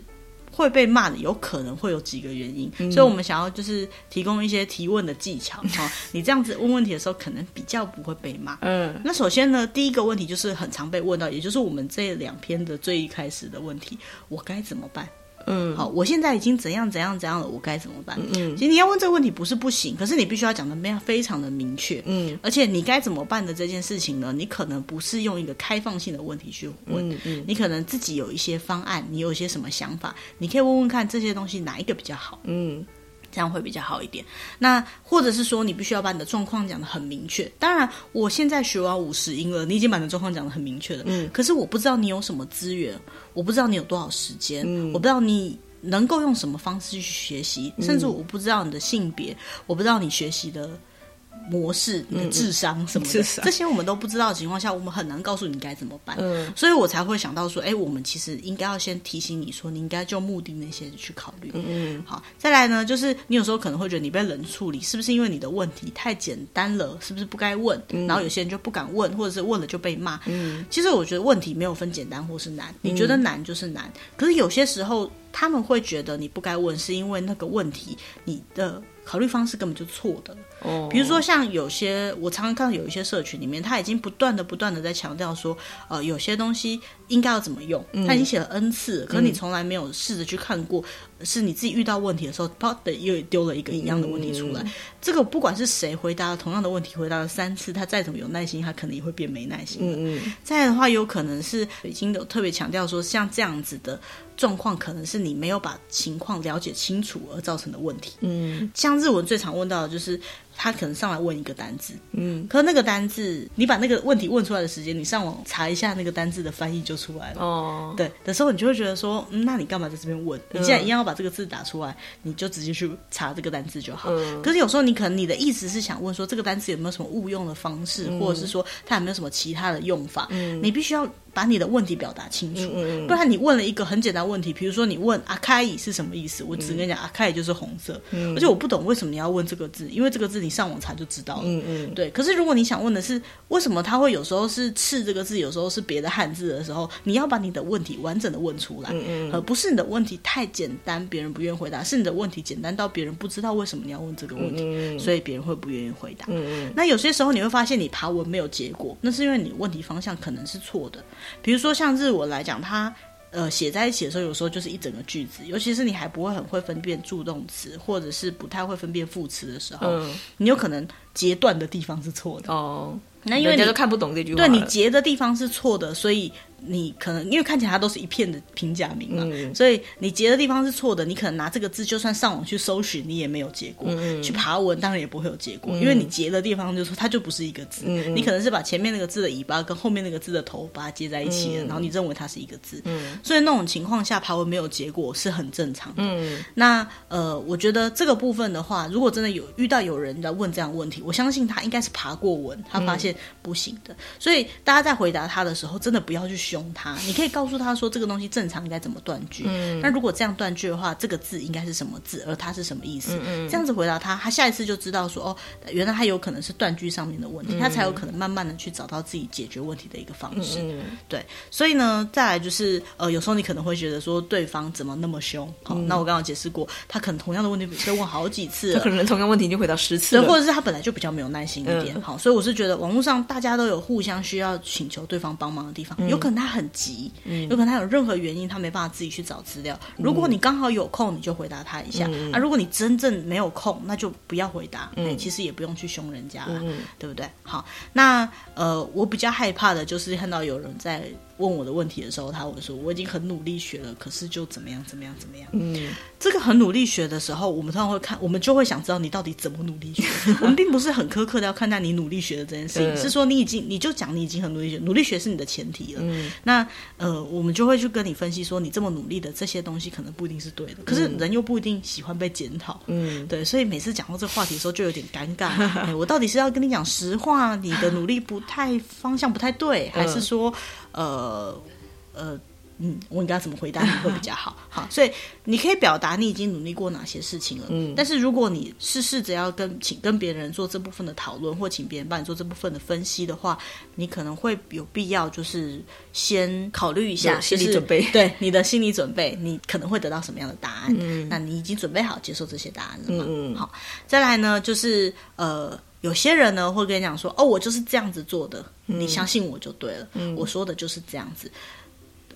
会被骂的，有可能会有几个原因，嗯、所以我们想要就是提供一些提问的技巧，好，你这样子问问题的时候，可能比较不会被骂。嗯，那首先呢，第一个问题就是很常被问到，也就是我们这两篇的最一开始的问题：我该怎么办？嗯，好，我现在已经怎样怎样怎样了，我该怎么办？嗯，其实你要问这个问题不是不行，可是你必须要讲的非常的明确。嗯，而且你该怎么办的这件事情呢？你可能不是用一个开放性的问题去问，嗯，嗯，你可能自己有一些方案，你有一些什么想法，你可以问问看这些东西哪一个比较好。嗯。这样会比较好一点。那或者是说，你必须要把你的状况讲得很明确。当然，我现在学完五十音了，你已经把你的状况讲得很明确了。嗯。可是我不知道你有什么资源，我不知道你有多少时间，嗯，我不知道你能够用什么方式去学习，甚至我不知道你的性别，我不知道你学习的。模式、你的智商什么的，嗯、这些我们都不知道的情况下，我们很难告诉你该怎么办。嗯，所以我才会想到说，哎，我们其实应该要先提醒你说，你应该就目的那些去考虑。嗯嗯。好，再来呢，就是你有时候可能会觉得你被冷处理，是不是因为你的问题太简单了？是不是不该问？嗯、然后有些人就不敢问，或者是问了就被骂。嗯，其实我觉得问题没有分简单或是难，你觉得难就是难。嗯、可是有些时候他们会觉得你不该问，是因为那个问题你的。考虑方式根本就错的。哦，比如说像有些我常常看到有一些社群里面，他已经不断的不断的在强调说，呃，有些东西应该要怎么用，他已经写了 N 次，可是你从来没有试着去看过，是你自己遇到问题的时候，啪的又丢了一个一样的问题出来。这个不管是谁回答了同样的问题，回答了三次，他再怎么有耐心，他可能也会变没耐心。嗯嗯。再的话，有可能是已经有特别强调说，像这样子的状况，可能是你没有把情况了解清楚而造成的问题。嗯，像日文最常问到的就是。他可能上来问一个单字，嗯，可是那个单字，你把那个问题问出来的时间，你上网查一下那个单字的翻译就出来了。哦，对的时候，你就会觉得说，嗯，那你干嘛在这边问？你既然一样要把这个字打出来，你就直接去查这个单字就好。嗯，可是有时候你可能你的意思是想问说，这个单词有没有什么误用的方式，嗯，或者是说它有没有什么其他的用法？嗯，你必须要。把你的问题表达清楚，嗯嗯、不然你问了一个很简单问题，比如说你问阿开伊是什么意思，我只跟你讲、嗯、阿开伊就是红色，嗯、而且我不懂为什么你要问这个字，因为这个字你上网查就知道了。嗯嗯，对。可是如果你想问的是为什么它会有时候是赤这个字，有时候是别的汉字的时候，你要把你的问题完整的问出来，嗯嗯，而不是你的问题太简单，别人不愿意回答，是你的问题简单到别人不知道为什么你要问这个问题，所以别人会不愿意回答。嗯嗯，那有些时候你会发现你爬文没有结果，那是因为你问题方向可能是错的，比如说像。日文来讲，它呃写在一起的时候，有时候就是一整个句子，尤其是你还不会很会分辨助动词，或者是不太会分辨副词的时候，嗯、你有可能截断的地方是错的哦。那因为你都看不懂这句话，对，你截的地方是错的，所以。你可能因为看起来它都是一片的平假名嘛，嗯、所以你截的地方是错的。你可能拿这个字，就算上网去搜寻，你也没有结果。嗯、去爬文当然也不会有结果，嗯、因为你截的地方就是它就不是一个字。嗯、你可能是把前面那个字的尾巴跟后面那个字的头把它接在一起然后你认为它是一个字。嗯、所以那种情况下爬文没有结果是很正常的。嗯、那呃，我觉得这个部分的话，如果真的有遇到有人在问这样的问题，我相信他应该是爬过文，他发现不行的。嗯、所以大家在回答他的时候，真的不要去凶他，你可以告诉他说这个东西正常应该怎么断句。嗯，那如果这样断句的话，这个字应该是什么字，而它是什么意思？嗯，这样子回答他，他下一次就知道说哦，原来他有可能是断句上面的问题，他才有可能慢慢的去找到自己解决问题的一个方式。嗯，对，所以呢，再来就是呃，有时候你可能会觉得说对方怎么那么凶？好，那我刚刚解释过，他可能同样的问题被问好几次，他可能同样问题已经回答十次，或者是他本来就比较没有耐心一点。好，所以我是觉得网络上大家都有互相需要请求对方帮忙的地方，有可能他很急。嗯，有可能他有任何原因，他没办法自己去找资料。如果你刚好有空，你就回答他一下。嗯、啊，如果你真正没有空，那就不要回答。嗯，其实也不用去凶人家了，嗯、对不对？好，那呃，我比较害怕的就是看到有人在。问我的问题的时候，他会说：“我已经很努力学了，可是就怎么样怎么样怎么样。”嗯，这个很努力学的时候，我们通常会看，我们就会想知道你到底怎么努力学。我们并不是很苛刻的要看待你努力学的这件事情，嗯、是说你已经你就讲你已经很努力学，努力学是你的前提了。嗯，那呃，我们就会去跟你分析说，你这么努力的这些东西可能不一定是对的，可是人又不一定喜欢被检讨。嗯，对，所以每次讲到这个话题的时候，就有点尴尬、哎。我到底是要跟你讲实话，你的努力不太方向不太对，还是说？呃，呃，嗯，我应该怎么回答你会比较好？好，所以你可以表达你已经努力过哪些事情了。嗯，但是如果你是试着要跟请跟别人做这部分的讨论，或请别人帮你做这部分的分析的话，你可能会有必要就是先考虑一下心理准备，对你的心理准备，你可能会得到什么样的答案？嗯，那你已经准备好接受这些答案了吗？嗯，好，再来呢，就是呃。有些人呢会跟你讲说：“哦，我就是这样子做的，你相信我就对了。嗯，我说的就是这样子，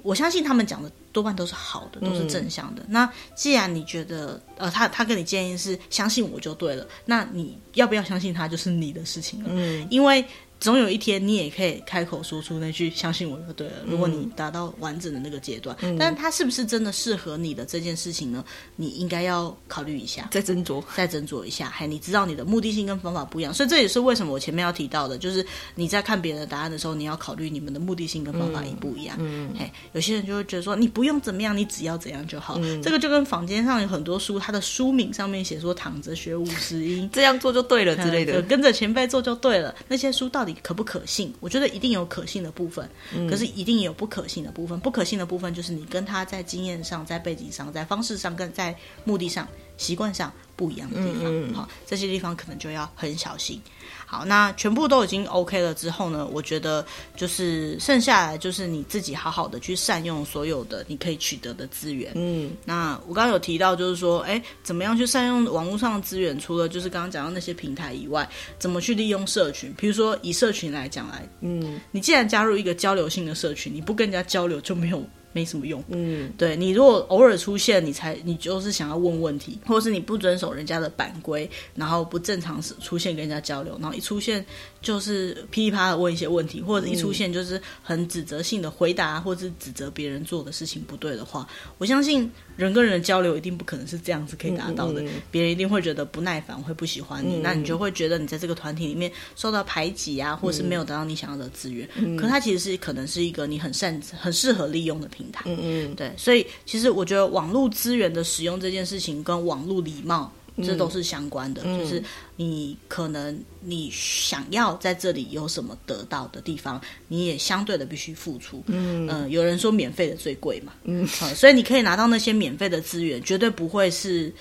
我相信他们讲的多半都是好的，都是正向的。嗯，那既然你觉得，呃，他他跟你建议是相信我就对了，那你要不要相信他就是你的事情了。嗯，因为。总有一天，你也可以开口说出那句“相信我就对了”。如果你达到完整的那个阶段，嗯、但是它是不是真的适合你的这件事情呢？你应该要考虑一下，再斟酌，再斟酌一下。还你知道你的目的性跟方法不一样，所以这也是为什么我前面要提到的，就是你在看别人的答案的时候，你要考虑你们的目的性跟方法一不一样。嗯，嘿，有些人就会觉得说，你不用怎么样，你只要怎样就好。嗯、这个就跟坊间上有很多书，它的书名上面写说“躺着学五十音”，这样做就对了之类的，跟着前辈做就对了。那些书到底可不可信？我觉得一定有可信的部分，可是一定也有不可信的部分。不可信的部分就是你跟他在经验上、在背景上、在方式上、跟在目的上习惯上不一样的地方。嗯嗯好，这些地方可能就要很小心。好，那全部都已经 OK 了之后呢，我觉得就是剩下来就是你自己好好的去善用所有的你可以取得的资源。嗯，那我刚刚有提到，就是说，哎，怎么样去善用网络上的资源？除了就是刚刚讲到那些平台以外，怎么去利用社群？比如说以社群来讲来，嗯，你既然加入一个交流性的社群，你不跟人家交流就没有。没什么用，嗯，对，你如果偶尔出现，你才你就是想要问问题，或者是你不遵守人家的版规，然后不正常出现跟人家交流，然后一出现就是噼里啪啦问一些问题，或者一出现就是很指责性的回答，或者是指责别人做的事情不对的话，我相信人跟人的交流一定不可能是这样子可以达到的，嗯嗯，别人一定会觉得不耐烦，会不喜欢你，那你就会觉得你在这个团体里面受到排挤啊，或是没有得到你想要的资源，可它其实是可能是一个你很擅很适合利用的平台。嗯嗯，对，所以其实我觉得网络资源的使用这件事情跟网络礼貌，这都是相关的。嗯、就是你可能你想要在这里有什么得到的地方，你也相对的必须付出。嗯、呃、有人说免费的最贵嘛，嗯、呃，所以你可以拿到那些免费的资源，绝对不会是。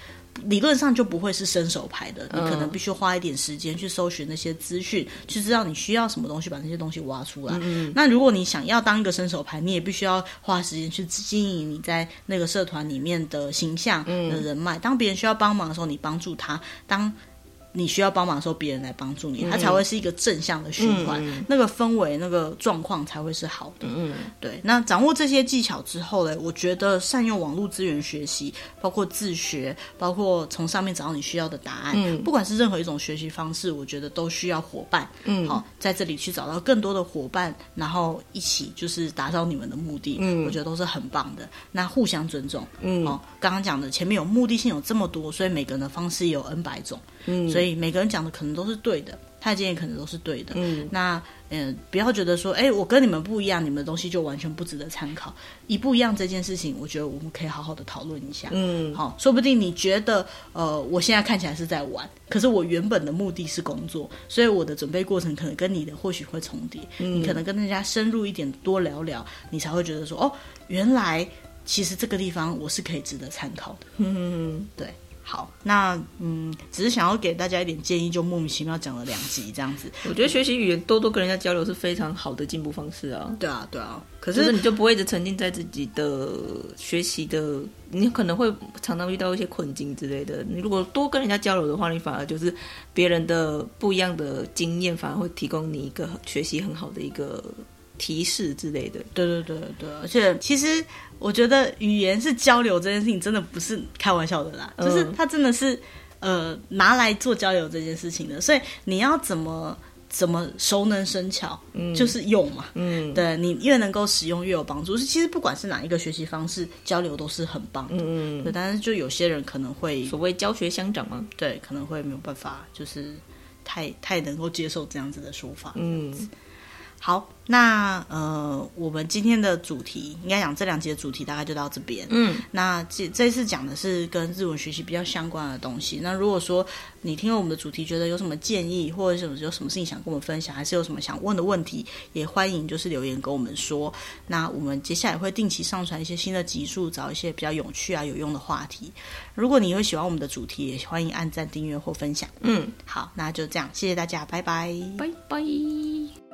理论上就不会是伸手牌的，你可能必须花一点时间去搜寻那些资讯，去知道你需要什么东西，把那些东西挖出来。嗯、那如果你想要当一个伸手牌，你也必须要花时间去经营你在那个社团里面的形象的人脉。当别人需要帮忙的时候，你帮助他；当你需要帮忙的时候，别人来帮助你，它才会是一个正向的循环，嗯、那个氛围、那个状况才会是好的。嗯，对。那掌握这些技巧之后呢，我觉得善用网络资源学习，包括自学，包括从上面找到你需要的答案，嗯、不管是任何一种学习方式，我觉得都需要伙伴。嗯，好，在这里去找到更多的伙伴，然后一起就是达到你们的目的。嗯，我觉得都是很棒的。那互相尊重。嗯，好，刚刚讲的前面有目的性有这么多，所以每个人的方式也有 N 百种。嗯，所以每个人讲的可能都是对的，他的建议可能都是对的。嗯，那嗯、呃，不要觉得说，哎，我跟你们不一样，你们的东西就完全不值得参考。一不一样这件事情，我觉得我们可以好好的讨论一下。嗯，好，说不定你觉得，呃，我现在看起来是在玩，可是我原本的目的是工作，所以我的准备过程可能跟你的或许会重叠。嗯，你可能跟人家深入一点，多聊聊，你才会觉得说，哦，原来其实这个地方我是可以值得参考的。嗯，对。好，那嗯，只是想要给大家一点建议，就莫名其妙讲了两集这样子。我觉得学习语言多多跟人家交流是非常好的进步方式啊。对啊，对啊。可是你就不会一直沉浸在自己的学习的，你可能会常常遇到一些困境之类的。你如果多跟人家交流的话，你反而就是别人的不一样的经验，反而会提供你一个学习很好的一个。提示之类的，对对对对，而且其实我觉得语言是交流这件事情，真的不是开玩笑的啦，嗯、就是它真的是呃拿来做交流这件事情的，所以你要怎么怎么熟能生巧，嗯，就是用嘛，嗯，对，你越能够使用越有帮助。是其实不管是哪一个学习方式，交流都是很棒的，嗯，对，但是就有些人可能会所谓教学相长嘛，对，可能会没有办法，就是太太能够接受这样子的说法，嗯。好，那呃，我们今天的主题应该讲这两集的主题大概就到这边。嗯，那这这次讲的是跟日文学习比较相关的东西。那如果说你听了我们的主题，觉得有什么建议，或者是有什么事情想跟我们分享，还是有什么想问的问题，也欢迎就是留言跟我们说。那我们接下来会定期上传一些新的集数，找一些比较有趣啊、有用的话题。如果你会喜欢我们的主题，也欢迎按赞、订阅或分享。嗯，好，那就这样，谢谢大家，拜拜，拜拜。